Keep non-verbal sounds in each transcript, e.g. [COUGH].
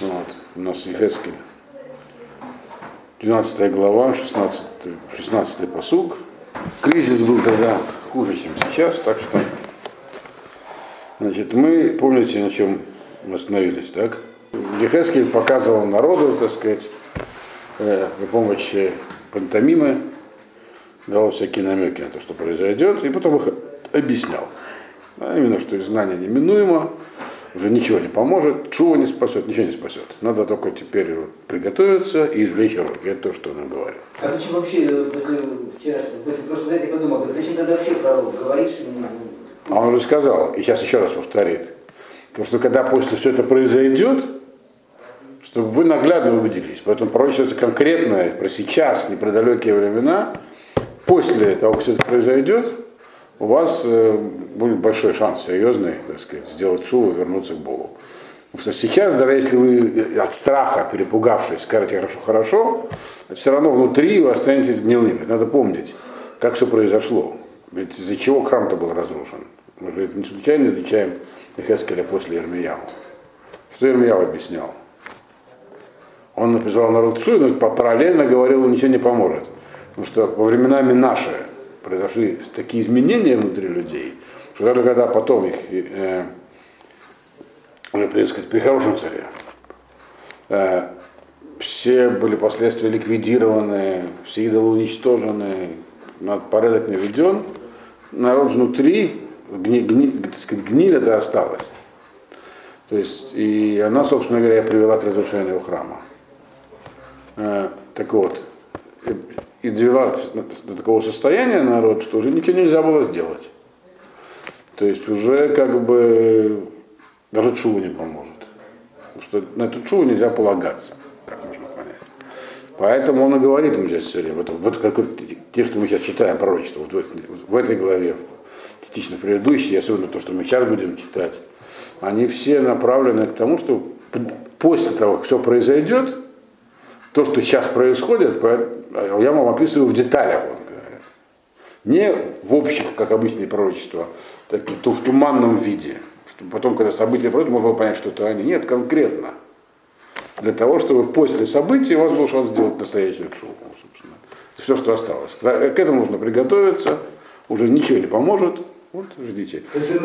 Вот. У нас Ефескель. 12 глава, 16, 16 посуг. Кризис был тогда хуже, чем сейчас, так что значит, мы, помните, на чем мы остановились, так? Ехескель показывал народу, так сказать, э, при помощи пантомимы, давал всякие намеки на то, что произойдет, и потом их объяснял. А именно, что изгнание неминуемо, уже ничего не поможет, чего не спасет, ничего не спасет. Надо только теперь вот приготовиться и извлечь уроки. Это то, что он говорил. А зачем вообще, э, после вчера, после прошлого я подумал, зачем тогда вообще пророк говорит, что А он уже сказал, и сейчас еще раз повторит. Потому что когда после все это произойдет, чтобы вы наглядно убедились. Поэтому пророчествуется конкретно про сейчас, не про далекие времена. После того, как все это произойдет, у вас э, будет большой шанс серьезный, так сказать, сделать шоу и вернуться к Богу. Потому что сейчас, даже если вы от страха, перепугавшись, скажете хорошо, хорошо, все равно внутри вы останетесь гнилыми. Надо помнить, как все произошло. Ведь из-за чего храм-то был разрушен. Мы же это не случайно изучаем Хескеля после Ермияу. Что Ермияу объяснял? Он призвал народ к но параллельно говорил, ничего не поможет. Потому что во временами наши произошли такие изменения внутри людей, что даже когда потом их, э, уже, так сказать, при хорошем царе, э, все были последствия ликвидированы, все идолы уничтожены, порядок наведен, народ внутри, гни, гни, так сказать, гниль это осталось. То есть, и она, собственно говоря, привела к разрушению храма. Э, так вот, и довела до такого состояния народ, что уже ничего нельзя было сделать. То есть уже как бы даже чуву не поможет. Потому что на эту чуву нельзя полагаться, как можно понять. Поэтому он и говорит им здесь все время, вот, вот те, что мы сейчас читаем пророчество, вот в, в этой главе, частично в предыдущей, особенно то, что мы сейчас будем читать, они все направлены к тому, что после того, как все произойдет, то, что сейчас происходит, я вам описываю в деталях, он говорит. Не в общих, как обычные пророчества, так, то в туманном виде, чтобы потом, когда события пройдут, можно было понять, что это они. Нет, конкретно. Для того, чтобы после событий у вас был шанс сделать настоящую шоу, собственно. Это все, что осталось. К этому нужно приготовиться, уже ничего не поможет, вот, ждите. То есть он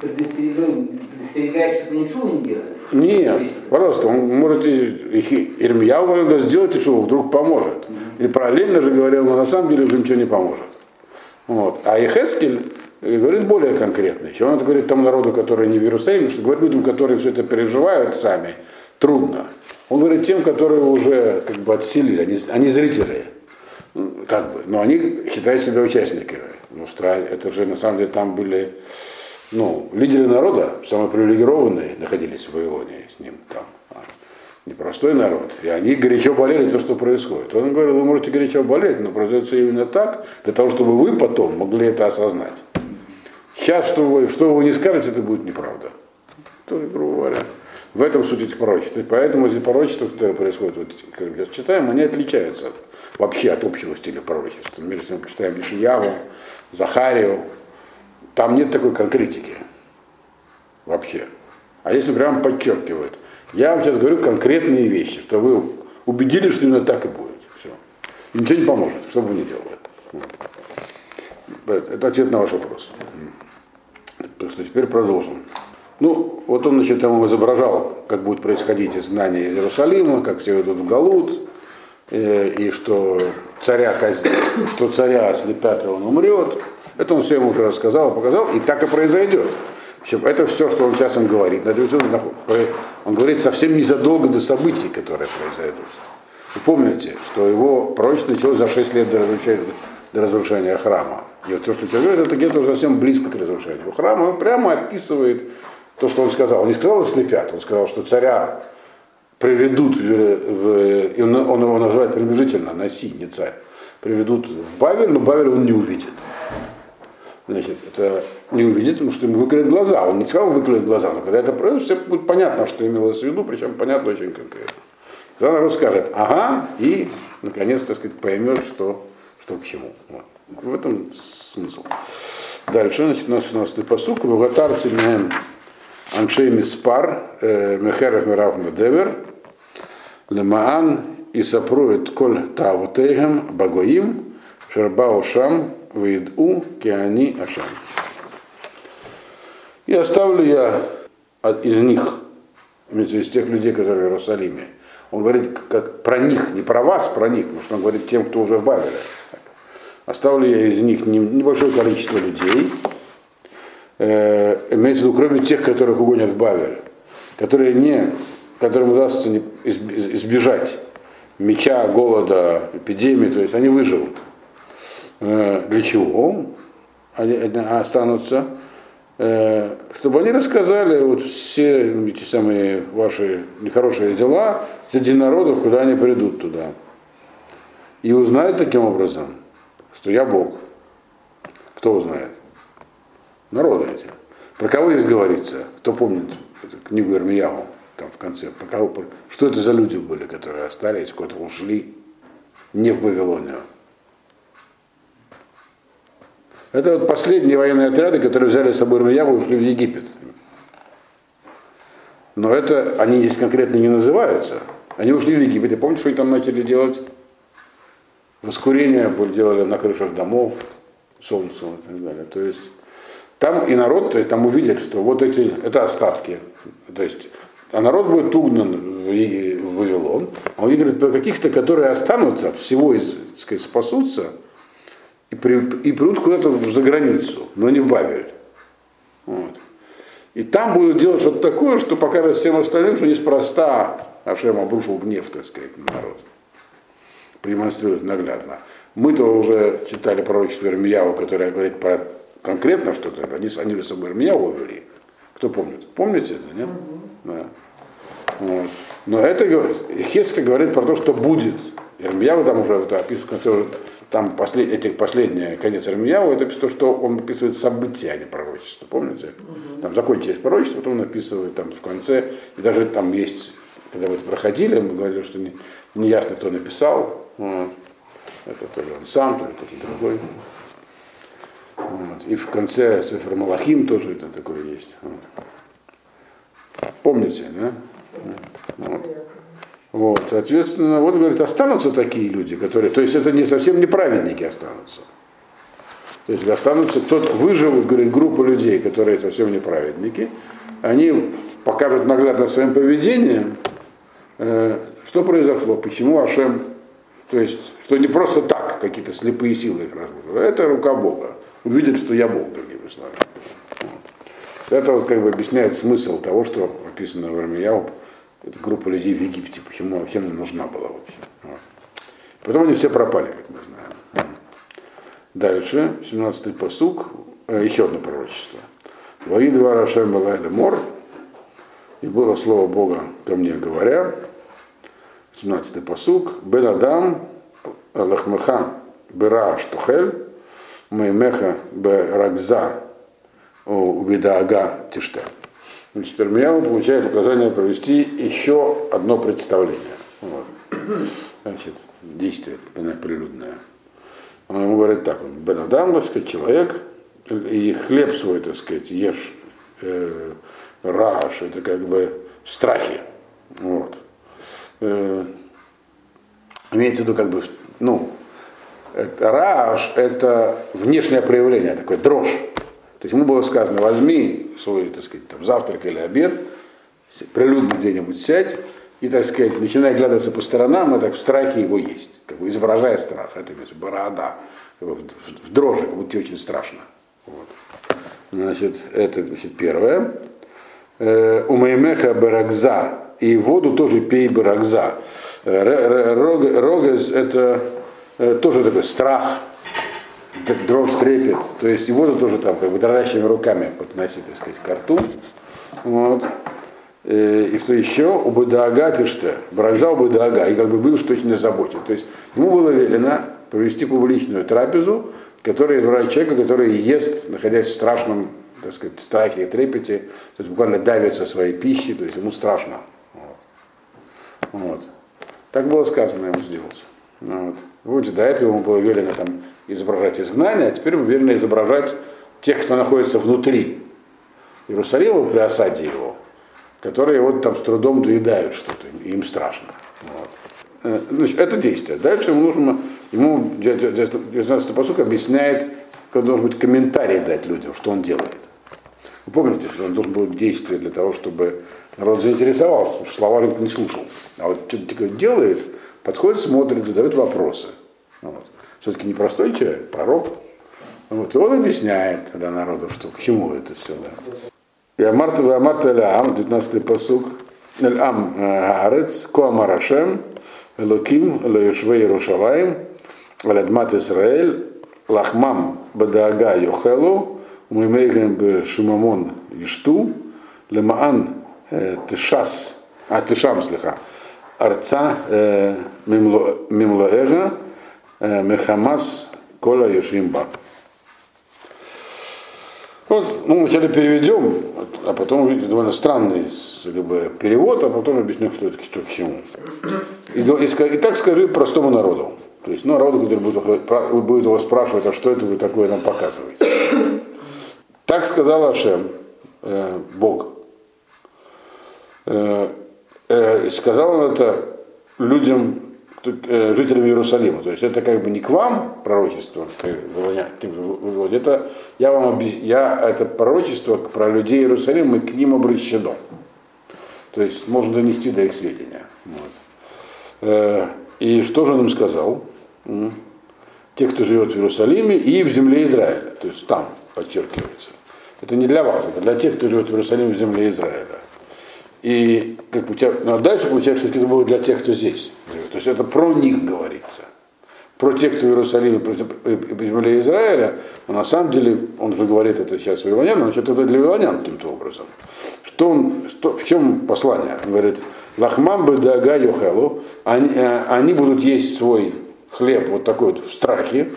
предостерегает, чтобы ничего не делали? Нет, пожалуйста, он можете, Ирмия говорил, да сделайте что, вдруг поможет. И параллельно же говорил, но на самом деле уже ничего не поможет. Вот. А Ихескель говорит более конкретно. Еще он это говорит тому народу, который не в Иерусалиме, что говорит людям, которые все это переживают сами, трудно. Он говорит тем, которые уже как бы отселили, они, они зрители, как бы, но они считают себя участниками. Потому это же на самом деле там были ну, лидеры народа, самые привилегированные, находились в Вавилоне с ним там. А, непростой народ. И они горячо болели то, что происходит. Он говорил, вы можете горячо болеть, но произойдет именно так, для того, чтобы вы потом могли это осознать. Сейчас, что вы, что вы не скажете, это будет неправда. Тоже, грубо говоря. В этом суть этих пророчеств. И поэтому эти пророчества, которые происходят, вот, как мы читаем, они отличаются от, вообще от общего стиля пророчества. Например, если мы почитаем Лишияву, Захарию, там нет такой конкретики вообще. А если прям подчеркивают. Я вам сейчас говорю конкретные вещи, что вы убедились, что именно так и будет. Все. И ничего не поможет, что бы вы ни делали. Это ответ на ваш вопрос. Так что теперь продолжим. Ну, вот он, значит, там изображал, как будет происходить изгнание из Иерусалима, как все идут в Галут, э, и что царя казнят, что царя ослепят, и он умрет. Это он всем уже рассказал, показал, и так и произойдет. Это все, что он сейчас им говорит. Он говорит совсем незадолго до событий, которые произойдут. Вы помните, что его пророчество началось за 6 лет до разрушения, до разрушения храма. И вот то, что тебе говорит, это где-то совсем близко к разрушению храма. Он прямо описывает то, что он сказал. Он не сказал ослепят, он сказал, что царя приведут в, в он, его называет приближительно, Наси, не царь, приведут в Бавель, но Бавель он не увидит. Значит, это не увидит, потому что ему выкроют глаза. Он не сказал выкроют глаза, но когда это произойдет, все будет понятно, что имелось в виду, причем понятно очень конкретно. Тогда народ скажет, ага, и наконец, так сказать, поймет, что, что к чему. Вот. В этом смысл. Дальше, значит, у нас 16-й посук, Вагатар Цимеем Аншей Миспар, Мехерев Мирав Медевер, Лемаан и сопрует коль тавутейгем багоим, шербау шам, выиду киани ашам. И оставлю я из них, из тех людей, которые в Иерусалиме. Он говорит как про них, не про вас, про них, потому что он говорит тем, кто уже в Бавеле. Оставлю я из них небольшое количество людей, э, имеется в виду, кроме тех, которых угонят в Бавель, которые не, которым удастся не, избежать меча, голода, эпидемии, то есть они выживут. Э, для чего? Они останутся Э, чтобы они рассказали вот все эти самые ваши нехорошие дела среди народов, куда они придут туда. И узнают таким образом, что я Бог. Кто узнает? Народы эти. Про кого здесь говорится? Кто помнит книгу Ирмияву там в конце? Про кого, что это за люди были, которые остались, куда-то ушли не в Вавилонию? Это вот последние военные отряды, которые взяли с собой Ирмияву и ушли в Египет. Но это, они здесь конкретно не называются. Они ушли в Египет. И помните, что они там начали делать? Воскурение делали на крышах домов, солнцем и так далее. То есть там и народ, там увидят, что вот эти, это остатки. То есть, а народ будет угнан в, в Вавилон. А он говорит про каких-то, которые останутся, всего из, так сказать, спасутся, и, при, и придут куда-то за границу, но не в Бавель. Вот. И там будут делать что-то такое, что покажет всем остальным, что неспроста Ашем обрушил гнев, так сказать, на народ. Продемонстрирует наглядно. Мы-то уже читали пророчество Ирмияу, которое говорит про конкретно что-то. Они, они с собой Ирмияу вели. Кто помнит? Помните это, нет? Да. Вот. Но это Хеска говорит про то, что будет. Ирмияу там уже это описывает в конце там послед, этих последний конец Армияу, это то, что он описывает события, а не пророчество, помните? Там закончились пророчество, потом он описывает там в конце, и даже там есть, когда мы это проходили, мы говорили, что не, не ясно, кто написал, вот. это то ли он сам, то ли кто-то другой. Вот. И в конце Сефер Малахим тоже это такое есть. Вот. Помните, да? Вот. Вот, соответственно, вот говорит, останутся такие люди, которые, то есть это не совсем неправедники останутся. То есть останутся, тот выживут, говорит, группа людей, которые совсем неправедники, они покажут наглядно своим поведением, э, что произошло, почему Ашем, то есть, что не просто так какие-то слепые силы их разбудили, это рука Бога. Увидят, что я Бог, другими словами. Вот. Это вот как бы объясняет смысл того, что описано в Армияу эта группа людей в Египте, почему вообще нам нужна была вообще. Вот. Потом они все пропали, как мы знаем. Дальше, 17-й посук, э, еще одно пророчество. Вои два Рашем Балайда Мор, и было слово Бога ко мне говоря, 17-й посук, Бен Адам Лахмеха Бера Штухель, Маймеха Берагза Убидаага Тиште. Значит, Ирмияу получает указание провести еще одно представление. Вот. Значит, действие прилюдное. Он ему говорит так, он Бен Адам, так сказать, человек, и хлеб свой, так сказать, ешь э, раш, это как бы страхи. Вот. Э, имеется в виду как бы, ну, раш это внешнее проявление, такое дрожь. То есть ему было сказано, возьми свой, так сказать, там, завтрак или обед, прилюдно где-нибудь сядь, и, так сказать, начинай глядываться по сторонам, и так в страхе его есть, как бы изображая страх. Это имеется борода, как бы в, в, в дрожи, как будто тебе очень страшно. Вот. Значит, это значит, первое. Э, у Маймеха Барагза, и воду тоже пей Барагза. Э, Рогез это тоже такой страх, дрожь трепет. То есть и воду тоже там как бы дрожащими руками подносить, так сказать, к рту. Вот. Э, и что еще? У? Барагза у Бадага. И как бы был что очень озабочен. То есть ему было велено провести публичную трапезу, которая изображает человека, который ест, находясь в страшном так сказать, страхе и трепете, то есть буквально давится своей пищей, то есть ему страшно. Вот. Так было сказано ему сделать. Вот. Помните, до этого ему было велено там изображать изгнание, а теперь ему велено изображать тех, кто находится внутри. Иерусалима при осаде его, которые вот там с трудом доедают что-то, им страшно. Вот. Э, значит, это действие. Дальше ему нужно, ему 19 посук объясняет, как должен быть комментарий дать людям, что он делает. Вы помните, что он должен был действие для того, чтобы народ заинтересовался, потому что слова никто не слушал. А вот что-то такое делает, подходит, смотрит, задает вопросы. Вот. Все-таки не простой человек, пророк. Вот. И он объясняет тогда народу, что к чему это все. Да. И Амарта Амарта Ам, 19-й посук, Эль Ам Аарец, Коамар Ашем, Элоким, Леюшвей Рушалаем, Алядмат Исраэль, Лахмам Бадаага Йохелу, Умимейгем Бешимамон Ишту, Лемаан Тишас, а Тишам, слегка, Арца Мимлоэга, Мехамас Кола Йошимба. Вот, ну, вначале переведем, а потом увидите довольно странный как бы, перевод, а потом объясню, что это что к чему. И, и, и так скажи простому народу. То есть, ну, народу, который будет, будет его спрашивать, а что это вы такое нам показываете. Так сказал Ашем, э, Бог. Э, э, сказал он это людям, Э, жителям Иерусалима. То есть это как бы не к вам пророчество, это я вам объяс... я это пророчество про людей Иерусалима и к ним обращено. То есть можно донести до их сведения. Вот. Э, и что же он им сказал? Те, кто живет в Иерусалиме и в земле Израиля. То есть там подчеркивается. Это не для вас, это для тех, кто живет в Иерусалиме в земле Израиля. И как тебя, ну, а дальше получается, что это будет для тех, кто здесь. То есть это про них говорится. Про тех, кто в Иерусалиме, про земле Израиля, но на самом деле, он же говорит это сейчас вавилонянам, значит, это для вавилонян каким-то образом. Что он, что, в чем послание? Он говорит, лахмам бы дага йохелу, они, э, они будут есть свой хлеб вот такой вот в страхе,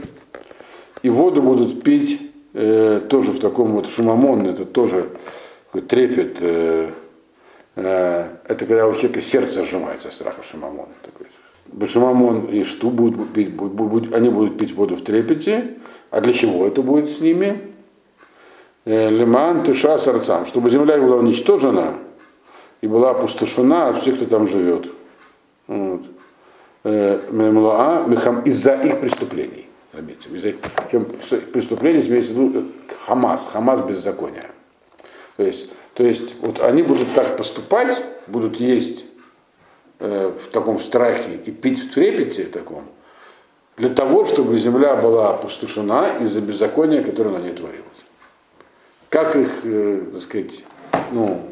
и воду будут пить э, тоже в таком вот шумамон, это тоже трепет, э, э, это когда у человека сердце сжимается страха шумамон. Такой. Башимамон и Шту будут пить, будут, они будут пить воду в трепете. А для чего это будет с ними? Э, Лиман Тыша Сарцам, чтобы земля была уничтожена и была опустошена от всех, кто там живет. Вот. Э, из-за их преступлений. Заметьте, из-за их преступлений имеется в виду Хамас, Хамас беззакония. То есть, то есть вот они будут так поступать, будут есть Э, в таком страхе и пить в трепете таком, для того, чтобы земля была опустошена из-за беззакония, которое на ней творилось. Как их, э, так сказать, ну,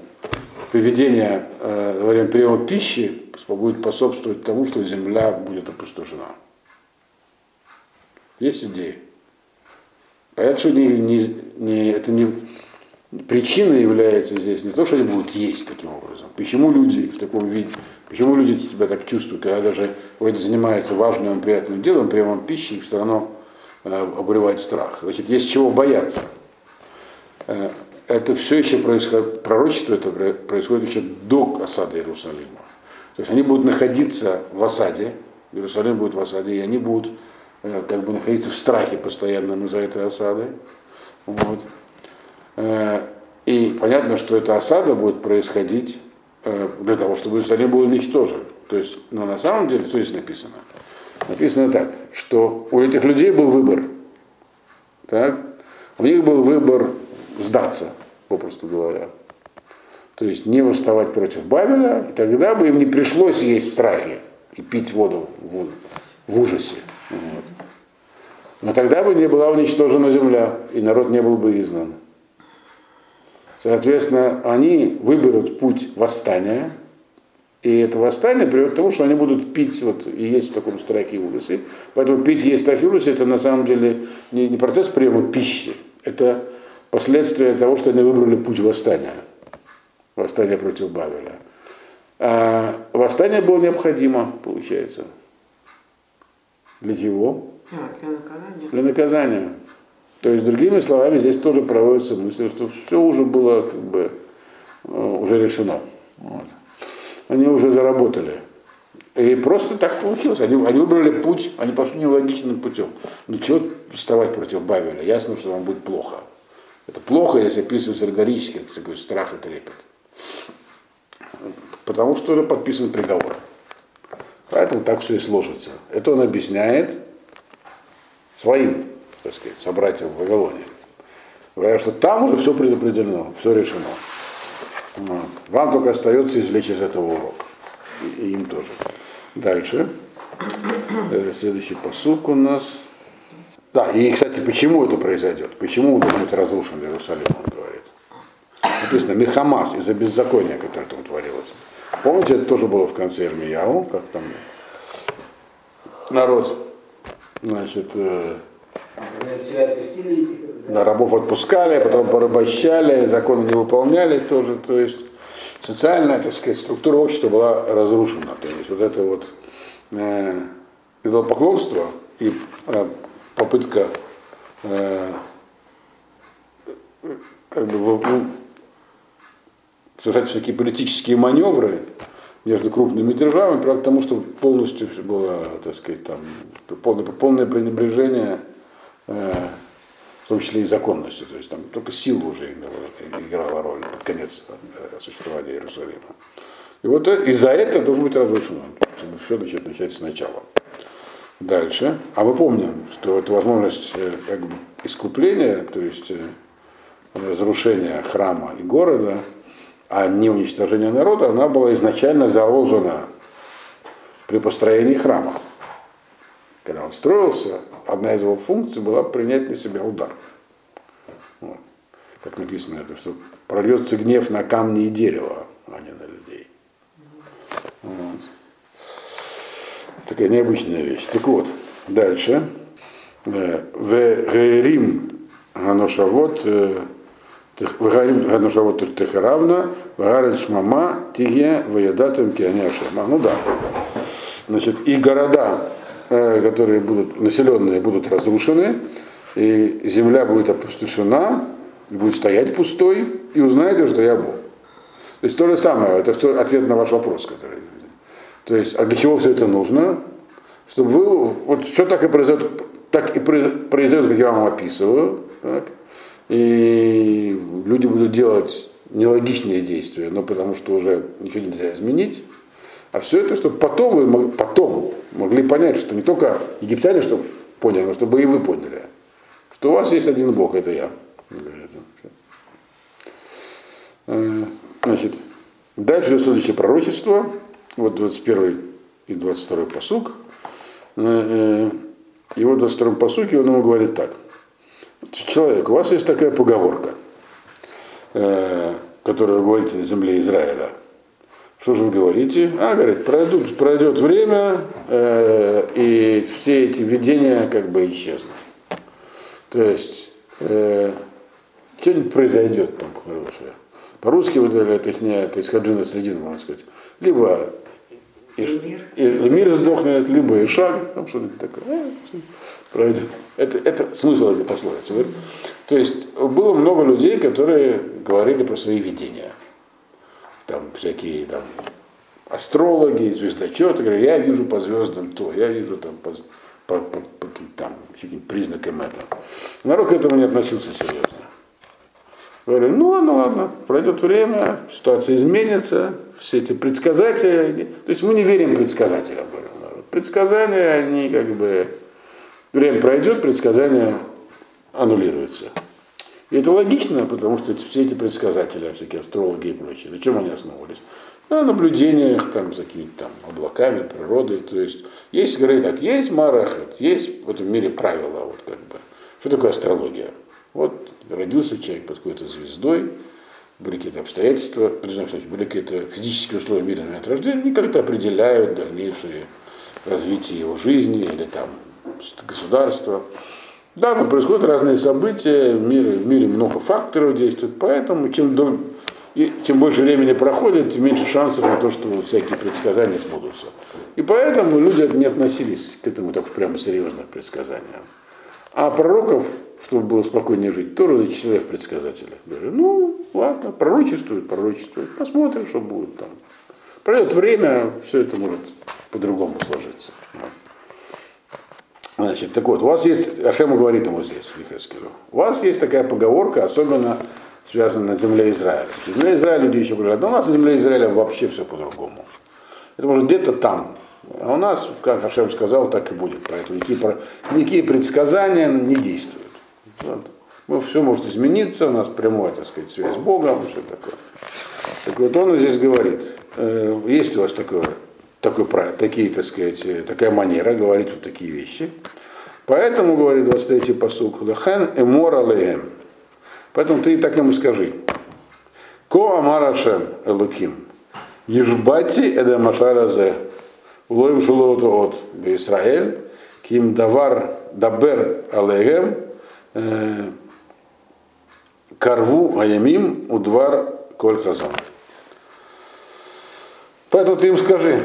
поведение э, во время приема пищи будет способствовать тому, что земля будет опустошена. Есть идеи? Понятно, что не, не, не, это не, причиной является здесь не то, что они будут есть таким образом. Почему люди в таком виде, почему люди себя так чувствуют, когда даже вроде занимаются важным и приятным делом, приемом пищи, их все равно э, обуревает страх. Значит, есть чего бояться. Э, это все еще происходит, пророчество это происходит еще до осады Иерусалима. То есть они будут находиться в осаде, Иерусалим будет в осаде, и они будут э, как бы находиться в страхе постоянном из-за этой осады. Вот. Э, и понятно, что эта осада будет происходить э, для того, чтобы Иерусалим был уничтожен. То есть, но на самом деле, что здесь написано? Написано так, что у этих людей был выбор. Так? У них был выбор сдаться, попросту говоря. То есть не восставать против Бабеля, и тогда бы им не пришлось есть в страхе и пить воду в, в ужасе. Вот. Но тогда бы не была уничтожена земля, и народ не был бы изгнан. Соответственно, они выберут путь восстания, и это восстание приведет к тому, что они будут пить вот, и есть в таком страхе ужасе. Поэтому пить и есть страх и ужасе это на самом деле не, не процесс приема пищи, это последствия того, что они выбрали путь восстания. Восстание против Бавеля. А восстание было необходимо, получается. Для чего? Для наказания. Для наказания. То есть, другими словами, здесь тоже проводится мысль, что все уже было как бы э, уже решено. Вот. Они уже заработали. И просто так получилось. Они, они выбрали путь, они пошли нелогичным путем. Ну чего вставать против Бавеля? Ясно, что вам будет плохо. Это плохо, если описывается аллегорически, как такой страх и трепет. Потому что уже подписан приговор. Поэтому так все и сложится. Это он объясняет своим, так сказать, собратьям в Вавилоне. Говоря, что там уже все предопределено, все решено. Вот. Вам только остается извлечь из этого урок. И, и им тоже. Дальше. Э, следующий посук у нас. Да, и, кстати, почему это произойдет? Почему должен быть разрушен Иерусалим, он говорит. Написано Мехамас из-за беззакония, которое там творилось. Помните, это тоже было в конце Ирмияу, как там народ, значит, да, рабов отпускали, а потом порабощали, законы не выполняли тоже, то есть социальная, так сказать, структура общества была разрушена. То есть вот это вот э, идолопоклонство и э, попытка э, как бы ну, совершать всякие политические маневры между крупными державами, правда, к тому, что полностью было, так сказать, там, полное, полное пренебрежение, в том числе и законностью, то есть там только сила уже играла роль под конец э, существования Иерусалима. И вот из-за этого должен быть разрушено, чтобы все начать, начать сначала. Дальше. А мы помним, что это возможность э, как бы, искупления, то есть э, разрушения храма и города, а не уничтожение народа, она была изначально заложена при построении храма. Когда он строился, одна из его функций была принять на себя удар. Вот. Как написано это, что прольется гнев на камни и дерево, а не на людей. Вот. Такая необычная вещь. Так вот, дальше. Э, в Рим Ганошавод э, Вагарим Ганушавот Техеравна, Вагарин Шмама, Тиге, Ваядатым, Кианяшема. Ну да. Значит, и города, которые будут, населенные, будут разрушены, и земля будет опустошена, будет стоять пустой, и узнаете, что я Бог. То есть то же самое, это ответ на ваш вопрос, который. То есть, а для чего все это нужно? Чтобы вы, вот все так и произойдет, так и произойдет, как я вам описываю, так, и люди будут делать нелогичные действия, но потому что уже ничего нельзя изменить. А все это, чтобы потом вы потом могли понять, что не только египтяне что поняли, но чтобы и вы поняли, что у вас есть один Бог, это я. Значит, дальше следующее пророчество, вот 21 и 22 посук. И вот в 22 посуке он ему говорит так – человек, у вас есть такая поговорка, э, которую вы говорите на земле Израиля. Что же вы говорите? А, говорит, пройдут, пройдет время, э, и все эти видения как бы исчезнут. То есть, э, что-нибудь произойдет там хорошее. По-русски вот это, это, это из Хаджина Средина, можно сказать. Либо мир сдохнет, либо и шаг, там что-нибудь такое. Э, пройдет. Это, это смысл этой пословицы. То есть было много людей, которые говорили про свои видения. Там всякие там, астрологи, звездочеты, говорят, я вижу по звездам то, я вижу там по, по, по, по там, каким признакам этого. Народ к этому не относился серьезно. Говорю, ну ладно, ладно, пройдет время, ситуация изменится, все эти предсказатели, то есть мы не верим предсказателям, говорю, народ. Предсказания, они как бы время пройдет, предсказания аннулируются. И это логично, потому что все эти предсказатели, всякие астрологи и прочие, на чем они основывались? На наблюдениях там, за какими-то там облаками, природой. То есть есть, говорят так, есть марахат, есть в этом мире правила. Вот как бы. Что такое астрология? Вот родился человек под какой-то звездой, были какие-то обстоятельства, были какие-то физические условия мира на рождения, они как-то определяют дальнейшее развитие его жизни или там государства. Да, но происходят разные события, в мире, в мире много факторов действует, поэтому чем, дол... и, чем больше времени проходит, тем меньше шансов на то, что всякие предсказания сбудутся. И поэтому люди не относились к этому так уж прямо серьезно, к предсказаниям. А пророков, чтобы было спокойнее жить, тоже зачислили в предсказателя. Говорю, ну, ладно, пророчествует, пророчествует, посмотрим, что будет там. Пройдет время, все это может по-другому сложиться. Значит, так вот, у вас есть, Ашема говорит ему здесь, Ихескелю, у вас есть такая поговорка, особенно связанная с землей Израиля. Земля Израиля люди еще говорят, да у нас на земле Израиля вообще все по-другому. Это может где-то там. А у нас, как Ашем сказал, так и будет. Поэтому никакие, никакие предсказания не действуют. Вот. Ну, все может измениться, у нас прямая, так сказать, связь с Богом, все такое. Так вот он здесь говорит, э, есть у вас такое, такой, такие, так сказать, э, такая манера говорить вот такие вещи. Поэтому, говорит 23-й посук, лахен эмор алеем. Поэтому ты так ему скажи. Ко амарашем элуким. Ежбати эдамашаразе. Улоим шулот от Израиль. Ким давар дабер алеем. Э, Карву аямим удвар коль хазан. Поэтому ты им скажи,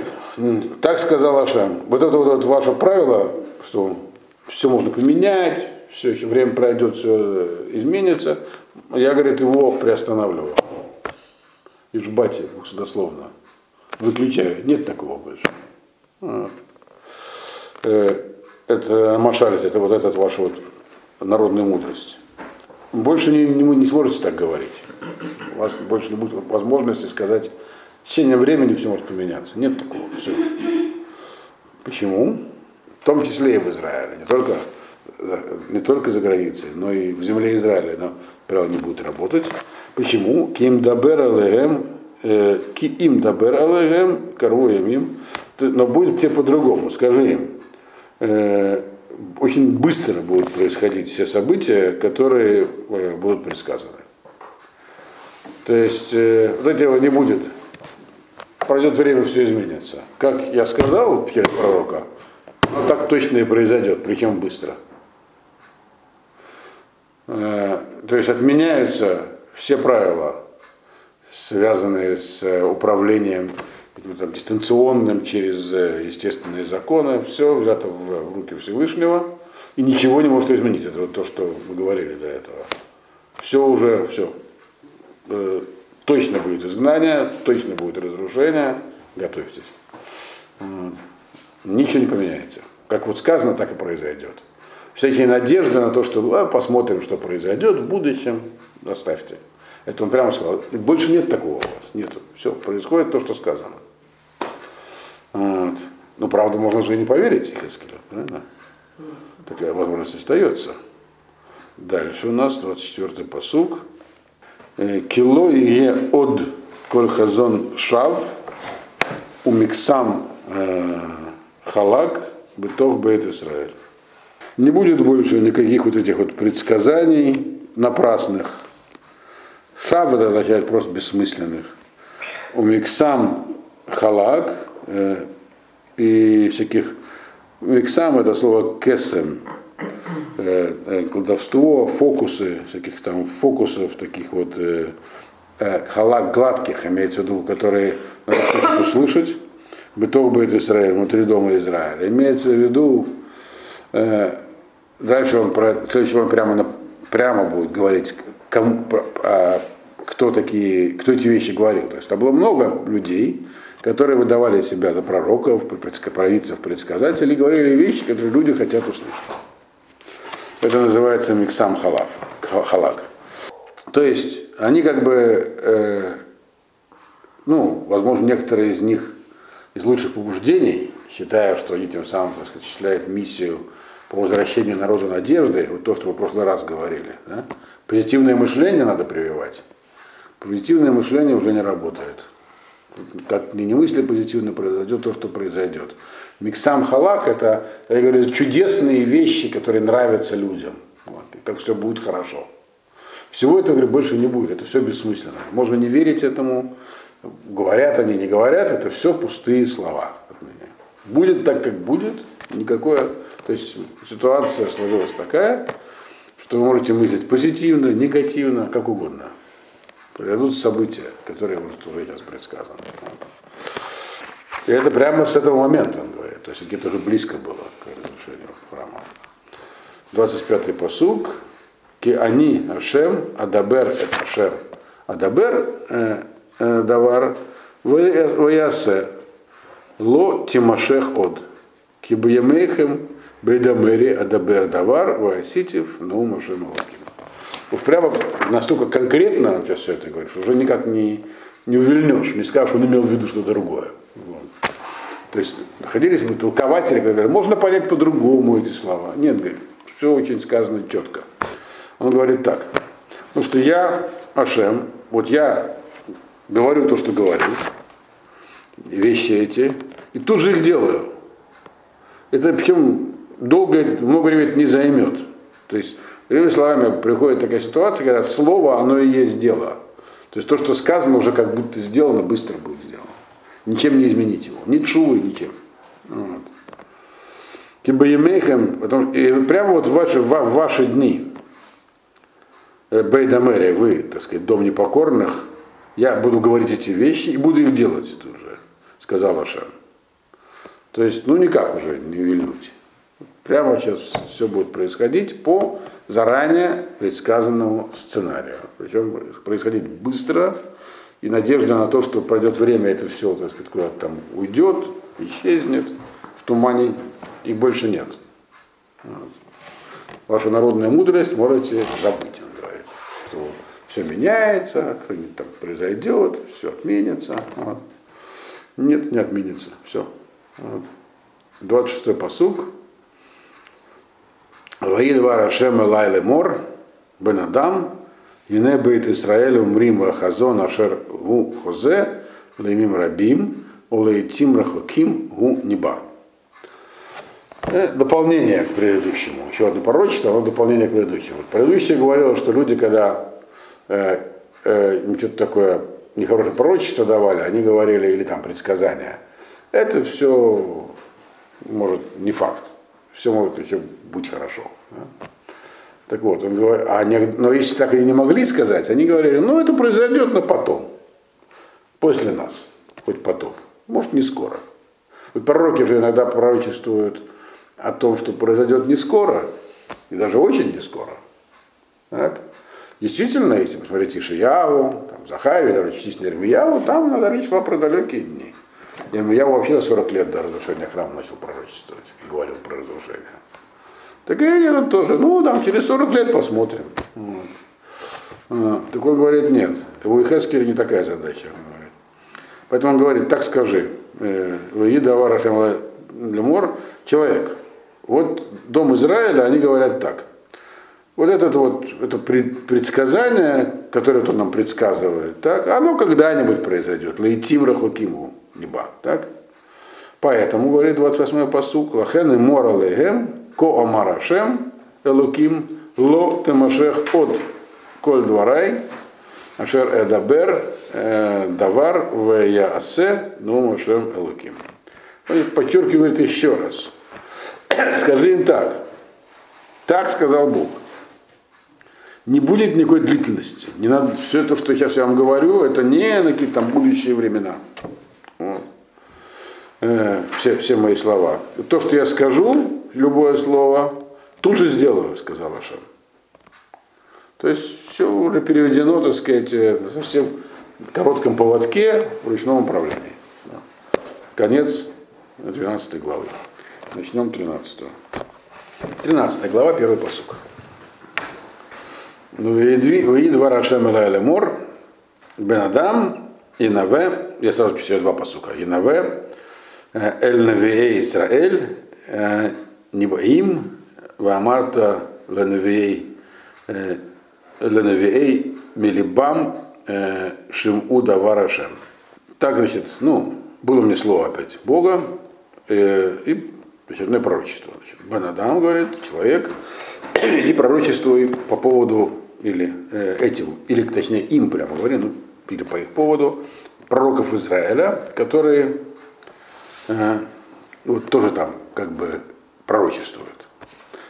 так сказал Ашам, вот это вот, вот ваше правило, что все можно поменять, все еще время пройдет, все изменится, я, говорит, его приостанавливаю. И жбати, дословно. Выключаю. Нет такого больше. А. Э, это Машалит, это вот этот ваш вот народная мудрость. Больше не, не, не сможете так говорить. У вас больше не будет возможности сказать, в течение времени все может поменяться. Нет такого. Все. Почему? В том числе и в Израиле. Не только, не только за границей, но и в земле Израиля это право не будет работать. Почему? Ким дабер алеем, э, ки им дабер алеем, коруем им. Но будет тебе по-другому. Скажи им, э, очень быстро будут происходить все события, которые э, будут предсказаны. То есть вот этого не будет. Пройдет время, все изменится. Как я сказал через пророка, но так точно и произойдет, причем быстро. Э, то есть отменяются все правила, связанные с управлением там, дистанционным через э, естественные законы, все взято в руки Всевышнего, и ничего не может изменить. Это вот то, что вы говорили до этого. Все уже, все. Точно будет изгнание, точно будет разрушение, готовьтесь. Вот. Ничего не поменяется. Как вот сказано, так и произойдет. Всякие надежды на то, что а, посмотрим, что произойдет в будущем, оставьте. Это он прямо сказал. Больше нет такого у вас. Нет. Все, происходит то, что сказано. Вот. Ну, правда, можно же и не поверить Ихескелю, правильно? Такая возможность остается. Дальше у нас 24-й посуг. «Э, Кило и от кольхазон шав умиксам э, халак бытов бейт Израиль. Не будет больше никаких вот этих вот предсказаний напрасных. Шав это означает просто бессмысленных. Умиксам халак, Э, и всяких Миксам это слово кесем, э, э, кладовство, фокусы, всяких там фокусов, таких вот халак гладких, имеется в виду, которые надо услышать, бытов будет Израиль, внутри дома Израиля. Имеется в виду, дальше он, про, следующий он прямо, прямо будет говорить, кому, а, кто, такие, кто эти вещи говорил. То есть там было много людей, которые выдавали себя за пророков, провидцев, предсказателей, говорили вещи, которые люди хотят услышать. Это называется миксам халав, халак. То есть они как бы, э, ну, возможно, некоторые из них из лучших побуждений, считая, что они тем самым, так сказать, осуществляют миссию по возвращению народу надежды, вот то, что вы в прошлый раз говорили, да? позитивное мышление надо прививать. Позитивное мышление уже не работает как не мысли позитивно произойдет то, что произойдет. Миксам халак это, я говорю, чудесные вещи, которые нравятся людям. Вот, как все будет хорошо. Всего этого, говорю, больше не будет. Это все бессмысленно. Можно не верить этому. Говорят они, не говорят, это все пустые слова от меня. Будет так, как будет, никакое. То есть ситуация сложилась такая, что вы можете мыслить позитивно, негативно, как угодно произойдут события, которые может уже сейчас предсказаны. И это прямо с этого момента, он говорит. То есть где-то уже близко было к разрушению храма. 25-й посуг. Ки они Ашем, Адабер это Ашер. Адабер э, э, давар ваясе ло тимашех од. Ки бьемейхем Бейдамери Адабер Давар Вааситив Наума Шемалаким. Уж прямо настолько конкретно он сейчас все это говорит, что уже никак не, не увильнешь, не скажешь, он имел в виду что-то другое. Вот. То есть находились бы толкователи, которые говорят, можно понять по-другому эти слова. Нет, говорит, все очень сказано четко. Он говорит так, ну что я, Ашем, вот я говорю то, что говорю, вещи эти, и тут же их делаю. Это причем долго, много времени не займет. То есть, другими словами, приходит такая ситуация, когда слово, оно и есть дело. То есть то, что сказано, уже как будто сделано, быстро будет сделано. Ничем не изменить его. Ни чувы, ничем. Вот. Кибаемейхем, и прямо вот в ваши, в ваши дни, э, Бейдамери, вы, так сказать, дом непокорных, я буду говорить эти вещи и буду их делать тут же, сказал Ашем. То есть, ну никак уже не вильнуть. Прямо сейчас все будет происходить по заранее предсказанному сценарию. Причем происходить быстро, и надежда на то, что пройдет время, это все, так сказать, куда-то там уйдет, исчезнет в тумане, и больше нет. Вот. Вашу народную мудрость можете забыть, он говорит, что все меняется, что-нибудь там произойдет, все отменится. Вот. Нет, не отменится, все. Вот. 26-й посуг. Ваид Варашем Лайле Мор, Бен Адам, Ине Бейт Исраэль Умрим Хазон Ашер Гу Хозе, Леймим Рабим, Олейтим Рахоким Гу Ниба. Дополнение к предыдущему. Еще одно пророчество, но дополнение к предыдущему. Предыдущее говорило, что люди, когда э, э, им что-то такое нехорошее пророчество давали, они говорили, или там предсказания, это все может не факт. Все может еще быть хорошо. Так вот, он говорит, а не, но если так и не могли сказать, они говорили, ну это произойдет, но потом, после нас, хоть потом, может не скоро. Вот пророки же иногда пророчествуют о том, что произойдет не скоро, и даже очень не скоро. Так? Действительно, если посмотреть Ишияву, там, Захави, даже частично Ирмияву, там надо речь шла про далекие дни. Я вообще на 40 лет до разрушения храма начал пророчествовать и говорил про разрушение. Так и тут тоже, ну, там, через 40 лет посмотрим. А, так он говорит, нет, у Ихескеля не такая задача. Поэтому он говорит, так скажи, э, Едаварахам Лемор, человек, вот дом Израиля, они говорят так. Вот это вот это предсказание, которое он нам предсказывает, так, оно когда-нибудь произойдет. Лейтим Рахукиму, неба. Так? Поэтому, говорит 28-й посук, Лахен и Мора Ко Омарашем, Элуким, Ло Темашех от Коль Дварай, Ашер Эдабер, Давар, В Яасе, Нумашем Элуким. Подчеркивает еще раз. [COUGHS] Скажи им так. Так сказал Бог. Не будет никакой длительности. Не надо, все то, что сейчас я вам говорю, это не на какие-то там будущие времена. Вот. Э, все, все мои слова. То, что я скажу, любое слово, тут же сделаю, сказал Ашем. То есть все уже переведено, так сказать, э, совсем в коротком поводке в ручном управлении. Конец 12 главы. Начнем 13. 13 глава, первый посук. Уи два Рашем Элайля Мор, Бенадам, Инаве, я сразу пишу два посука. Инаве, Эль Навиэй Исраэль, Нибаим, Ваамарта Ленавиэй Ленавиэй Милибам, Шиму Даварашем. Так, значит, ну, было мне слово опять Бога, и очередное пророчество. Бенадам говорит, человек, иди пророчествуй по поводу, или э, этим, или точнее им прямо говоря, ну, или по их поводу, пророков Израиля, которые э, вот тоже там как бы пророчествуют.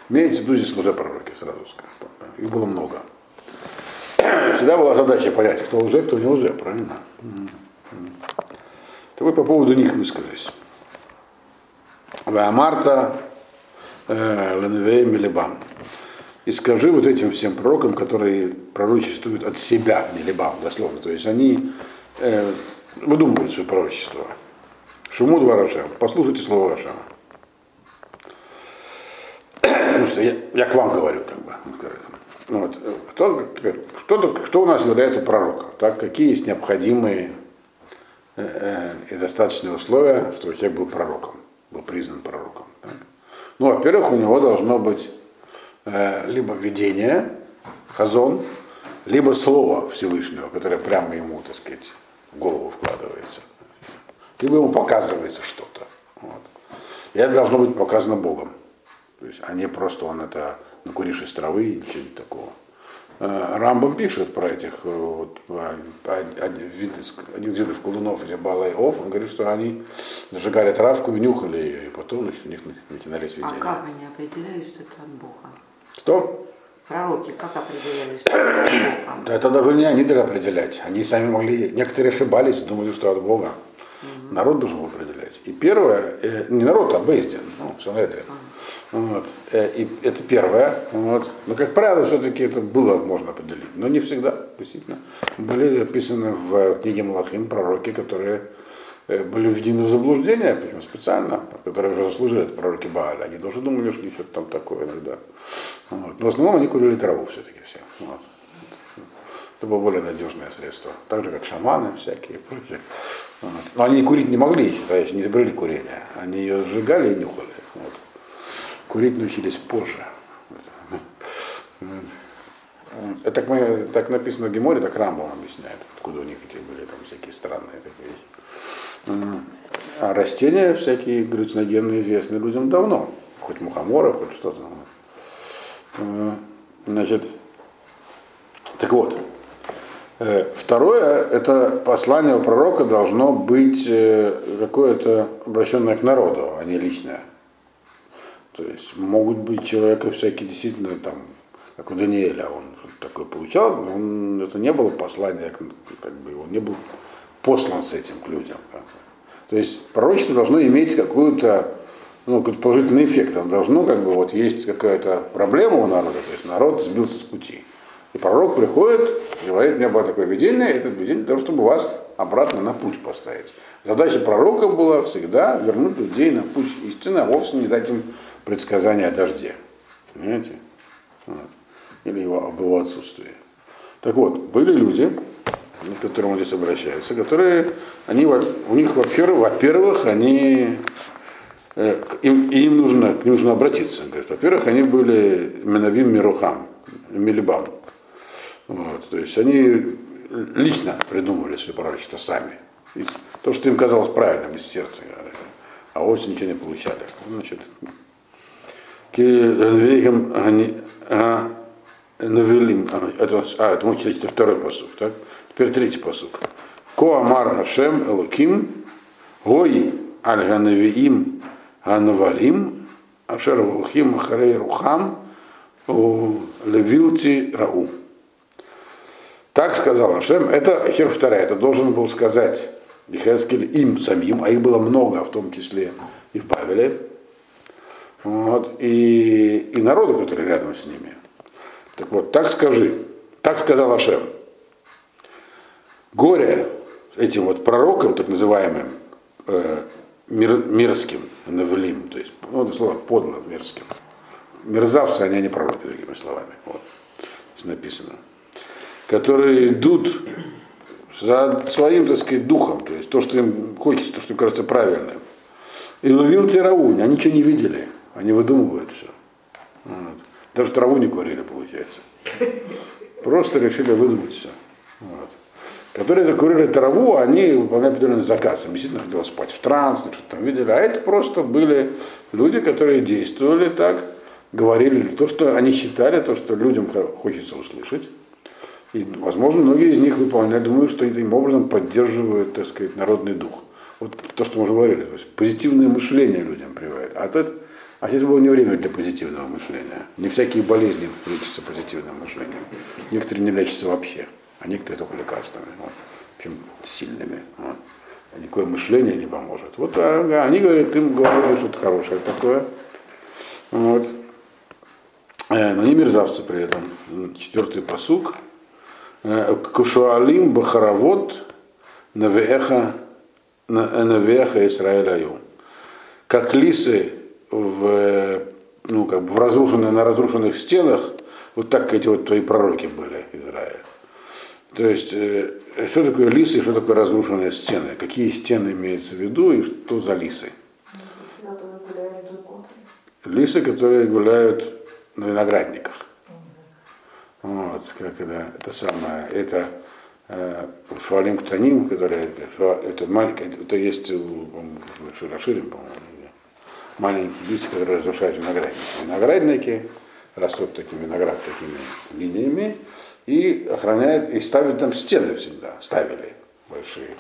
Имеется в виду здесь лжепророки, сразу скажу. Их было много. [CLEARS THROAT] Всегда была задача понять, кто лже, кто не лже, правильно? Так вот по поводу них высказались. Марта э, Леневей Милибам. И скажи вот этим всем пророкам, которые пророчествуют от себя, Милибам, дословно. То есть они э, выдумывают свое пророчество. Шуму два Рашем. Послушайте слово Рашема. Значит, я, я к вам говорю, как бы. он. Ну Вот. Кто, теперь, кто, кто у нас является пророком? Так, какие есть необходимые э, э, и достаточные условия, чтобы человек был пророком, был признан пророком? Так? Ну, во-первых, у него должно быть э, либо видение, хазон, либо слово Всевышнего, которое прямо ему, так сказать, в голову вкладывается. Либо ему показывается что-то. Вот. И это должно быть показано Богом. То есть, а не просто он это накурившись травы или чего-нибудь такого. Э, Рамбам пишет про этих э, вот, а, один из видов колунов, или Бала и Ов, он говорит, что они зажигали травку и нюхали ее, и потом значит, у них начинались видения. А как они определяли, что это от Бога? Кто? Пророки как определяли, что это от Бога? Да это даже не они определять. Они сами могли, некоторые ошибались, думали, что от Бога. Народ должен был определять. И первое, э, не народ, а Бейздин, ну, Санедрин. Вот. Э, И это первое. Вот. Но, как правило, все-таки это было можно определить. Но не всегда, действительно. Были описаны в книге Малахим пророки, которые э, были введены в заблуждение, причем специально, которые уже заслужили, это пророки Бааля. Они тоже думали, что что-то там такое иногда. Вот. Но в основном они курили траву все-таки все. Вот. Это было более надежное средство. Так же, как шаманы всякие и прочее. Вот. Но они курить не могли, считаешь, не изобрели курение. Они ее сжигали и нюхали. Вот. Курить научились позже. Вот. Так, мы, так написано в Геморе, так Рамбом объясняет, откуда у них эти были там всякие странные такие вещи. А растения всякие галлюциногенные известны людям давно. Хоть мухоморы, хоть что-то. Значит, так вот, Второе, это послание у пророка должно быть э, какое-то обращенное к народу, а не личное. То есть могут быть человека всякие действительно там, как у Даниэля, он такое получал, но он, это не было послание, как бы, он не был послан с этим к людям. То есть пророчество должно иметь какую-то ну, какой-то положительный эффект. Оно должно, как бы, вот есть какая-то проблема у народа, то есть народ сбился с пути. И пророк приходит, говорит, у меня было такое видение, это видение для того, чтобы вас обратно на путь поставить. Задача пророка была всегда вернуть людей на путь истины, а вовсе не дать им предсказания о дожде. Понимаете? Вот. Или его, об его отсутствии. Так вот, были люди, к которым он здесь обращается, которые, они, у них, во-первых, во-первых, они э, им, им нужно, к ним нужно обратиться. Говорит, во-первых, они были Менавим Мирухам, Милибам. Вот, то есть они лично придумывали свое пророчество сами. Из- То, что им казалось правильным из сердца, а вовсе ничего не получали. Значит, Кельвейхам они а, навелим. А, Это, а, это мы читаем второй посук, так? Теперь третий посук. Ко амар Хашем Элуким, Гой аль ганавиим ганавалим, ашер волхим ахарей рухам, левилти рау. Так сказал Ашем, это хер вторая, это должен был сказать Ихескель им самим, а их было много, в том числе и в Павеле, вот, и, и народу, который рядом с ними. Так вот, так скажи, так сказал Ашем. Горе этим вот пророкам, так называемым, э, мир, мирским, навелим, то есть, ну, это слово подло мирским. Мерзавцы, они, не пророки, другими словами. Вот, здесь написано. Которые идут за своим, так сказать, духом, то есть то, что им хочется, то, что им кажется правильным. И ловил тираунь, они ничего не видели, они выдумывают все. Вот. Даже траву не курили, получается. Просто решили выдумать все. Вот. Которые курили траву, они выполняли определенный заказ. Им действительно хотелось спать в транс, что-то там видели. А это просто были люди, которые действовали так, говорили то, что они считали, то, что людям хочется услышать. И, возможно, многие из них выполняют, думаю, что этим образом поддерживают, так сказать, народный дух. Вот то, что мы уже говорили, то есть позитивное мышление людям прививает. А тут, а сейчас было не время для позитивного мышления. Не всякие болезни лечатся позитивным мышлением. Некоторые не лечатся вообще, а некоторые только лекарствами, вот, чем сильными. Вот. Никакое мышление не поможет. Вот а, они говорят, им говорили что-то хорошее такое. Вот. Э, Но они мерзавцы при этом. Четвертый посук. Кушуалим Бахаравод Навеха Исраэля Как лисы в ну, как бы в разрушенных, на разрушенных стенах, вот так эти вот твои пророки были, Израиль. То есть, э, что такое лисы что такое разрушенные стены? Какие стены имеются в виду и что за лисы? Лисы, которые гуляют на виноградниках. Вот, как это, это самое, это э, Шуалим Ктаним, который, это маленький, это есть в Широширим, по-моему, маленькие лисы, которые разрушают виноградники. Виноградники растут такими виноград такими линиями и охраняют, и ставят там стены всегда, ставили большие.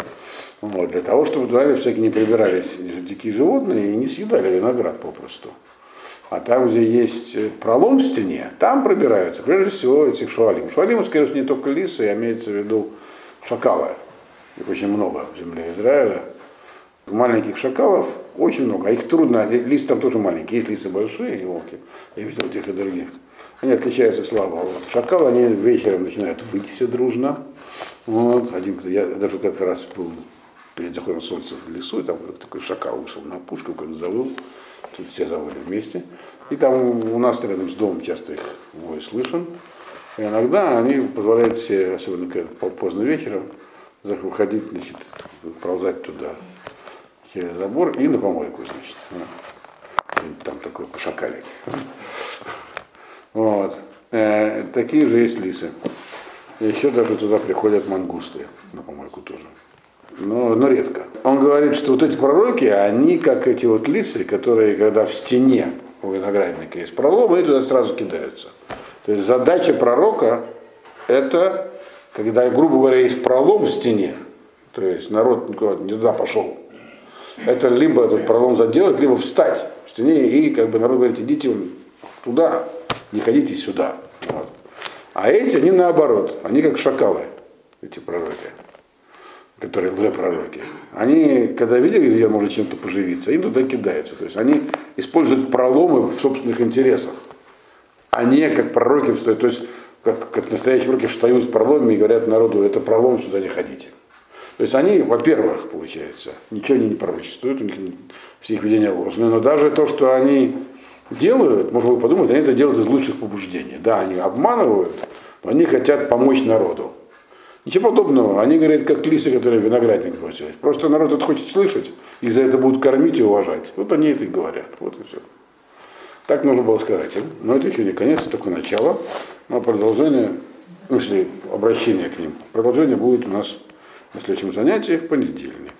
Вот, для того, чтобы туда всякие не прибирались дикие животные и не съедали виноград попросту. А там, где есть пролом в стене, там пробираются, прежде всего, этих шуалим. Шуалим, скорее всего, не только лисы, а имеется в виду шакалы. Их очень много в земле Израиля. Маленьких шакалов очень много, а их трудно, лисы там тоже маленькие, есть лисы большие, елки, я видел тех и других. Они отличаются слабо. Вот. Шакалы, они вечером начинают выйти все дружно. Вот. Один, я даже как раз был перед заходом солнца в лесу, и там такой шакал вышел на пушку, как завыл. Тут все завыли вместе. И там у нас рядом с домом часто их вой слышен. И иногда они позволяют себе, особенно поздно вечером, выходить, значит, ползать туда через забор и на помойку, значит. Там такой пошакалить. [LAUGHS] Вот. Э, такие же есть лисы. Еще даже туда приходят мангусты на помойку тоже. Но, но редко. Он говорит, что вот эти пророки, они как эти вот лисы, которые, когда в стене у виноградника есть пролом, они туда сразу кидаются. То есть задача пророка это, когда, грубо говоря, есть пролом в стене, то есть народ не туда пошел, это либо этот пролом заделать, либо встать в стене и как бы народ говорит, идите туда, не ходите сюда. Вот. А эти, они наоборот, они как шакалы, эти пророки, которые пророки. Они, когда видели, где может чем-то поживиться, им туда кидаются. То есть они используют проломы в собственных интересах, а не как пророки встают. То есть как, как настоящие пророки встают с проломами и говорят народу, это пролом, сюда не ходите. То есть они, во-первых, получается, ничего они не пророчествуют, у них все их видения ложные, но даже то, что они делают, можно было подумать, они это делают из лучших побуждений. Да, они обманывают, но они хотят помочь народу. Ничего подобного. Они говорят, как лисы, которые в виноградник бросились. Просто народ это хочет слышать, их за это будут кормить и уважать. Вот они это и говорят. Вот и все. Так нужно было сказать им. Но это еще не конец, это только начало. Но продолжение, ну, если обращение к ним, продолжение будет у нас на следующем занятии в понедельник.